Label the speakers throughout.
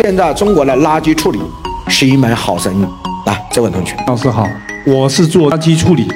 Speaker 1: 现在中国的垃圾处理是一门好生意。来，这位同学，
Speaker 2: 老师好，我是做垃圾处理的。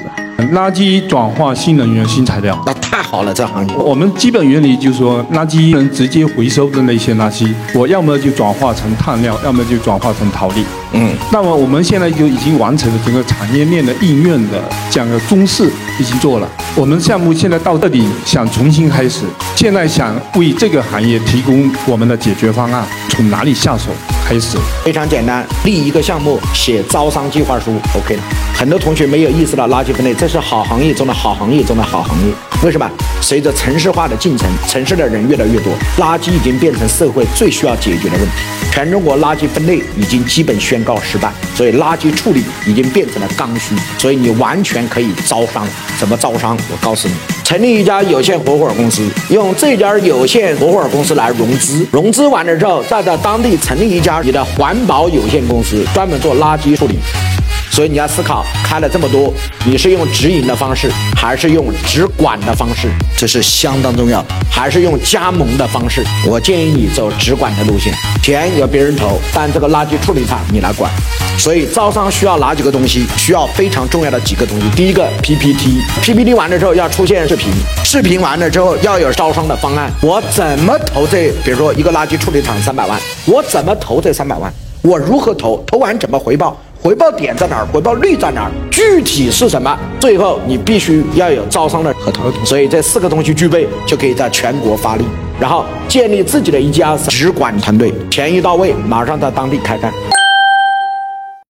Speaker 2: 垃圾转化新能源、新材料，
Speaker 1: 那太好了，这行业。
Speaker 2: 我们基本原理就是说，垃圾能直接回收的那些垃圾，我要么就转化成碳料，要么就转化成陶粒。嗯，那么我们现在就已经完成了整个产业链的应用的这样的中式已经做了。我们项目现在到这里想重新开始，现在想为这个行业提供我们的解决方案，从哪里下手开始？
Speaker 1: 非常简单，立一个项目，写招商计划书，OK 了。很多同学没有意识到垃圾分类，这是好行业中的好行业中的好行业。为什么？随着城市化的进程，城市的人越来越多，垃圾已经变成社会最需要解决的问题。全中国垃圾分类已经基本宣告失败，所以垃圾处理已经变成了刚需。所以你完全可以招商，怎么招商？我告诉你，成立一家有限合伙公司，用这家有限合伙公司来融资，融资完了之后，再在当地成立一家你的环保有限公司，专门做垃圾处理。所以你要思考，开了这么多，你是用直营的方式，还是用直管的方式？这是相当重要。还是用加盟的方式？我建议你走直管的路线，钱由别人投，但这个垃圾处理厂你来管。所以招商需要哪几个东西？需要非常重要的几个东西。第一个 PPT，PPT 完了之后要出现视频，视频完了之后要有招商的方案。我怎么投这？比如说一个垃圾处理厂三百万，我怎么投这三百万？我如何投？投完怎么回报？回报点在哪儿？回报率在哪儿？具体是什么？最后你必须要有招商的合同。所以这四个东西具备，就可以在全国发力，然后建立自己的一家直管团队，钱一到位，马上在当地开干。